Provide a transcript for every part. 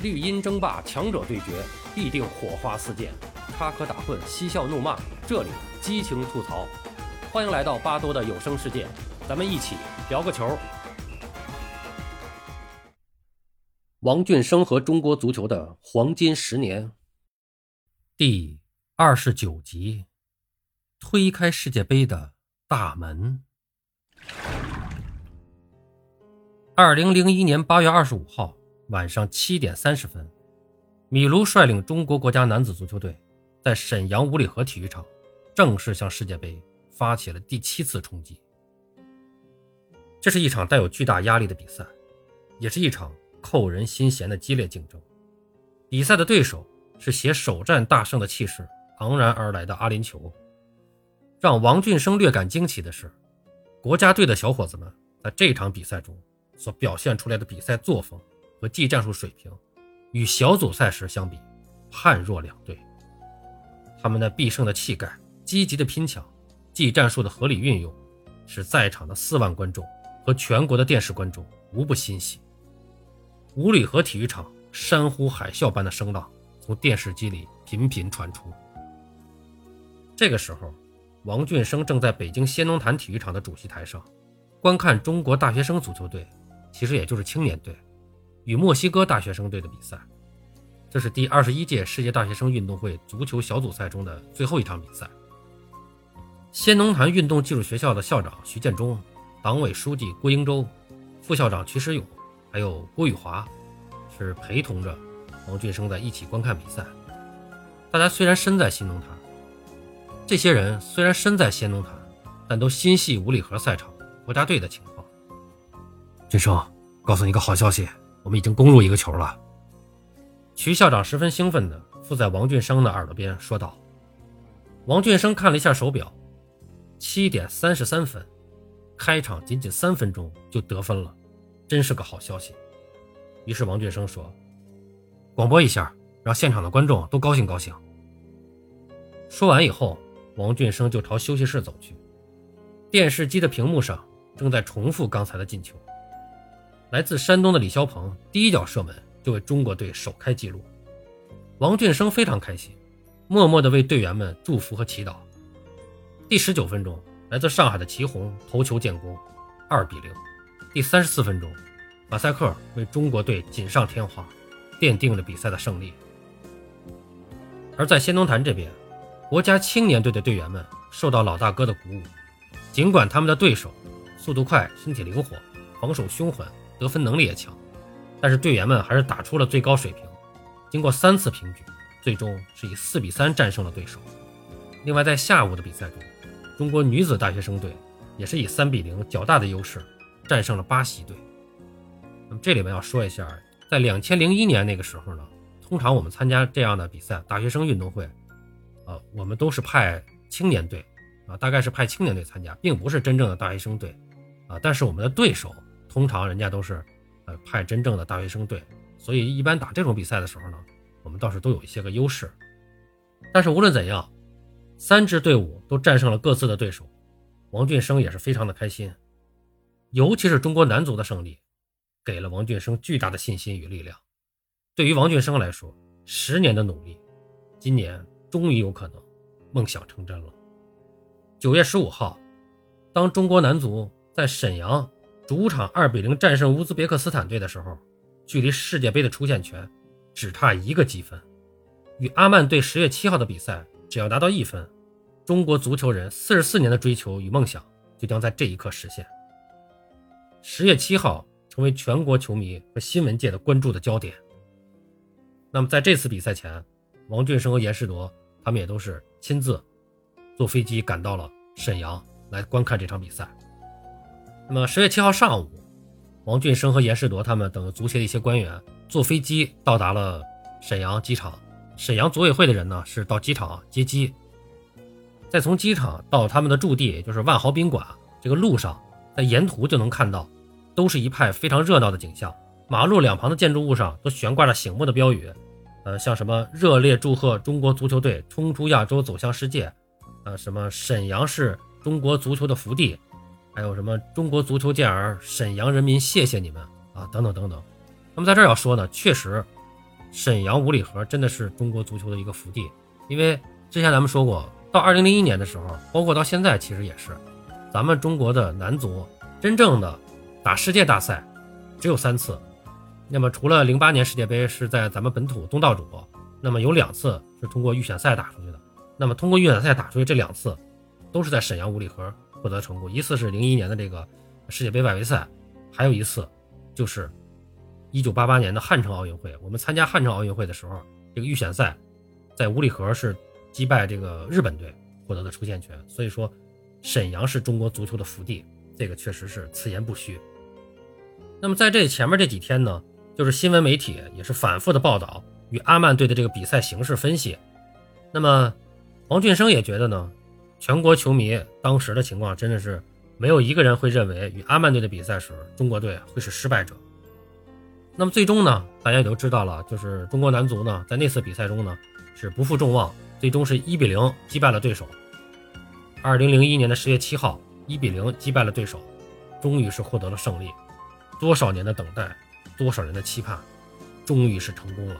绿茵争霸，强者对决，必定火花四溅，插科打诨，嬉笑怒骂，这里激情吐槽。欢迎来到巴多的有声世界，咱们一起聊个球。王俊生和中国足球的黄金十年，第二十九集，推开世界杯的大门。二零零一年八月二十五号。晚上七点三十分，米卢率领中国国家男子足球队在沈阳五里河体育场正式向世界杯发起了第七次冲击。这是一场带有巨大压力的比赛，也是一场扣人心弦的激烈竞争。比赛的对手是携首战大胜的气势昂然而来的阿联酋。让王俊生略感惊奇的是，国家队的小伙子们在这场比赛中所表现出来的比赛作风。和技战术水平，与小组赛时相比，判若两队。他们那必胜的气概、积极的拼抢、技战术的合理运用，使在场的四万观众和全国的电视观众无不欣喜。五里河体育场山呼海啸般的声浪从电视机里频频传出。这个时候，王俊生正在北京先农坛体育场的主席台上，观看中国大学生足球队，其实也就是青年队。与墨西哥大学生队的比赛，这是第二十一届世界大学生运动会足球小组赛中的最后一场比赛。先农坛运动技术学校的校长徐建中、党委书记郭英洲、副校长瞿时勇，还有郭宇华，是陪同着王俊生在一起观看比赛。大家虽然身在新农坛，这些人虽然身在先农坛，但都心系五里河赛场国家队的情况。俊生，告诉你个好消息。我们已经攻入一个球了，徐校长十分兴奋地附在王俊生的耳朵边说道。王俊生看了一下手表，七点三十三分，开场仅仅三分钟就得分了，真是个好消息。于是王俊生说：“广播一下，让现场的观众都高兴高兴。”说完以后，王俊生就朝休息室走去，电视机的屏幕上正在重复刚才的进球。来自山东的李霄鹏第一脚射门就为中国队首开纪录，王俊生非常开心，默默地为队员们祝福和祈祷。第十九分钟，来自上海的祁宏头球建功，二比零。第三十四分钟，马赛克为中国队锦上添花，奠定了比赛的胜利。而在先农坛这边，国家青年队的队员们受到老大哥的鼓舞，尽管他们的对手速度快、身体灵活、防守凶狠。得分能力也强，但是队员们还是打出了最高水平。经过三次平局，最终是以四比三战胜了对手。另外，在下午的比赛中，中国女子大学生队也是以三比零较大的优势战胜了巴西队。那么这里面要说一下，在两千零一年那个时候呢，通常我们参加这样的比赛，大学生运动会，呃，我们都是派青年队啊，大概是派青年队参加，并不是真正的大学生队啊。但是我们的对手。通常人家都是，呃，派真正的大学生队，所以一般打这种比赛的时候呢，我们倒是都有一些个优势。但是无论怎样，三支队伍都战胜了各自的对手，王俊生也是非常的开心。尤其是中国男足的胜利，给了王俊生巨大的信心与力量。对于王俊生来说，十年的努力，今年终于有可能梦想成真了。九月十五号，当中国男足在沈阳。主场二比零战胜乌兹别克斯坦队的时候，距离世界杯的出线权只差一个积分。与阿曼队十月七号的比赛，只要拿到一分，中国足球人四十四年的追求与梦想就将在这一刻实现。十月七号成为全国球迷和新闻界的关注的焦点。那么在这次比赛前，王俊生和严世铎他们也都是亲自坐飞机赶到了沈阳来观看这场比赛。那么十月七号上午，王俊生和严世铎他们等足协的一些官员坐飞机到达了沈阳机场。沈阳组委会的人呢是到机场接机，再从机场到他们的驻地，也就是万豪宾馆。这个路上，在沿途就能看到，都是一派非常热闹的景象。马路两旁的建筑物上都悬挂着醒目的标语，呃，像什么“热烈祝贺中国足球队冲出亚洲走向世界”，呃，什么“沈阳是中国足球的福地”。还有什么中国足球健儿，沈阳人民谢谢你们啊，等等等等。那么在这儿要说呢，确实，沈阳五里河真的是中国足球的一个福地，因为之前咱们说过，到二零零一年的时候，包括到现在，其实也是，咱们中国的男足真正的打世界大赛只有三次。那么除了零八年世界杯是在咱们本土东道主，那么有两次是通过预选赛打出去的。那么通过预选赛打出去这两次，都是在沈阳五里河获得成功。一次是零一年的这个世界杯外围赛，还有一次就是一九八八年的汉城奥运会。我们参加汉城奥运会的时候，这个预选赛在五里河是击败这个日本队获得的出线权。所以说，沈阳是中国足球的福地，这个确实是此言不虚。那么在这前面这几天呢？就是新闻媒体也是反复的报道与阿曼队的这个比赛形势分析。那么，王俊生也觉得呢，全国球迷当时的情况真的是没有一个人会认为与阿曼队的比赛时中国队会是失败者。那么最终呢，大家也都知道了，就是中国男足呢在那次比赛中呢是不负众望，最终是一比零击败了对手。二零零一年的十月七号，一比零击败了对手，终于是获得了胜利。多少年的等待！多少人的期盼，终于是成功了。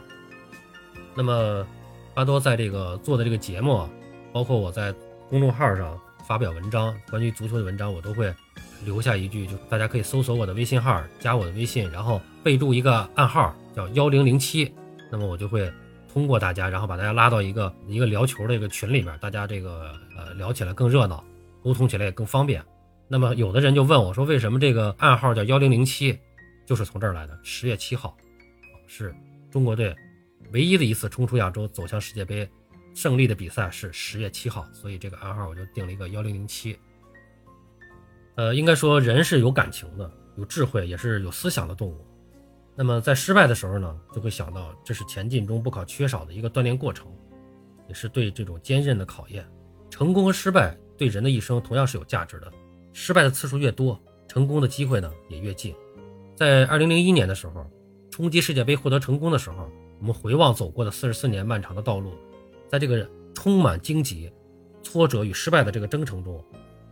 那么，巴多在这个做的这个节目，包括我在公众号上发表文章，关于足球的文章，我都会留下一句，就大家可以搜索我的微信号，加我的微信，然后备注一个暗号叫幺零零七。那么我就会通过大家，然后把大家拉到一个一个聊球的一个群里边，大家这个呃聊起来更热闹，沟通起来也更方便。那么有的人就问我说，为什么这个暗号叫幺零零七？就是从这儿来的。十月七号，是中国队唯一的一次冲出亚洲、走向世界杯胜利的比赛，是十月七号，所以这个暗号我就定了一个幺零零七。呃，应该说人是有感情的，有智慧，也是有思想的动物。那么在失败的时候呢，就会想到这是前进中不可缺少的一个锻炼过程，也是对这种坚韧的考验。成功和失败对人的一生同样是有价值的，失败的次数越多，成功的机会呢也越近。在二零零一年的时候，冲击世界杯获得成功的时候，我们回望走过的四十四年漫长的道路，在这个充满荆棘、挫折与失败的这个征程中，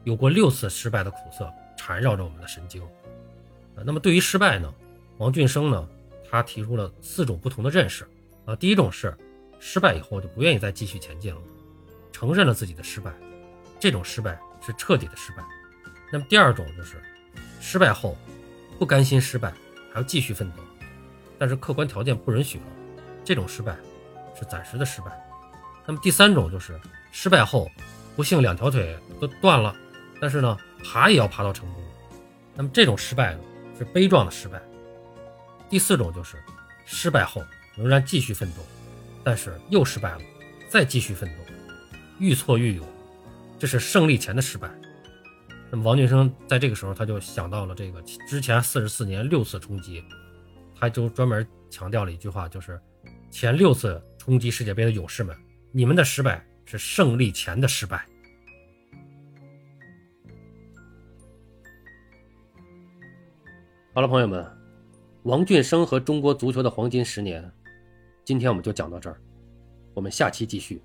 有过六次失败的苦涩缠绕着我们的神经。那么对于失败呢，王俊生呢，他提出了四种不同的认识。啊，第一种是失败以后就不愿意再继续前进了，承认了自己的失败，这种失败是彻底的失败。那么第二种就是失败后。不甘心失败，还要继续奋斗，但是客观条件不允许了，这种失败是暂时的失败。那么第三种就是失败后，不幸两条腿都断了，但是呢爬也要爬到成功。那么这种失败呢是悲壮的失败。第四种就是失败后仍然继续奋斗，但是又失败了，再继续奋斗，愈挫愈勇，这是胜利前的失败。那么王俊生在这个时候，他就想到了这个之前四十四年六次冲击，他就专门强调了一句话，就是前六次冲击世界杯的勇士们，你们的失败是胜利前的失败。好了，朋友们，王俊生和中国足球的黄金十年，今天我们就讲到这儿，我们下期继续。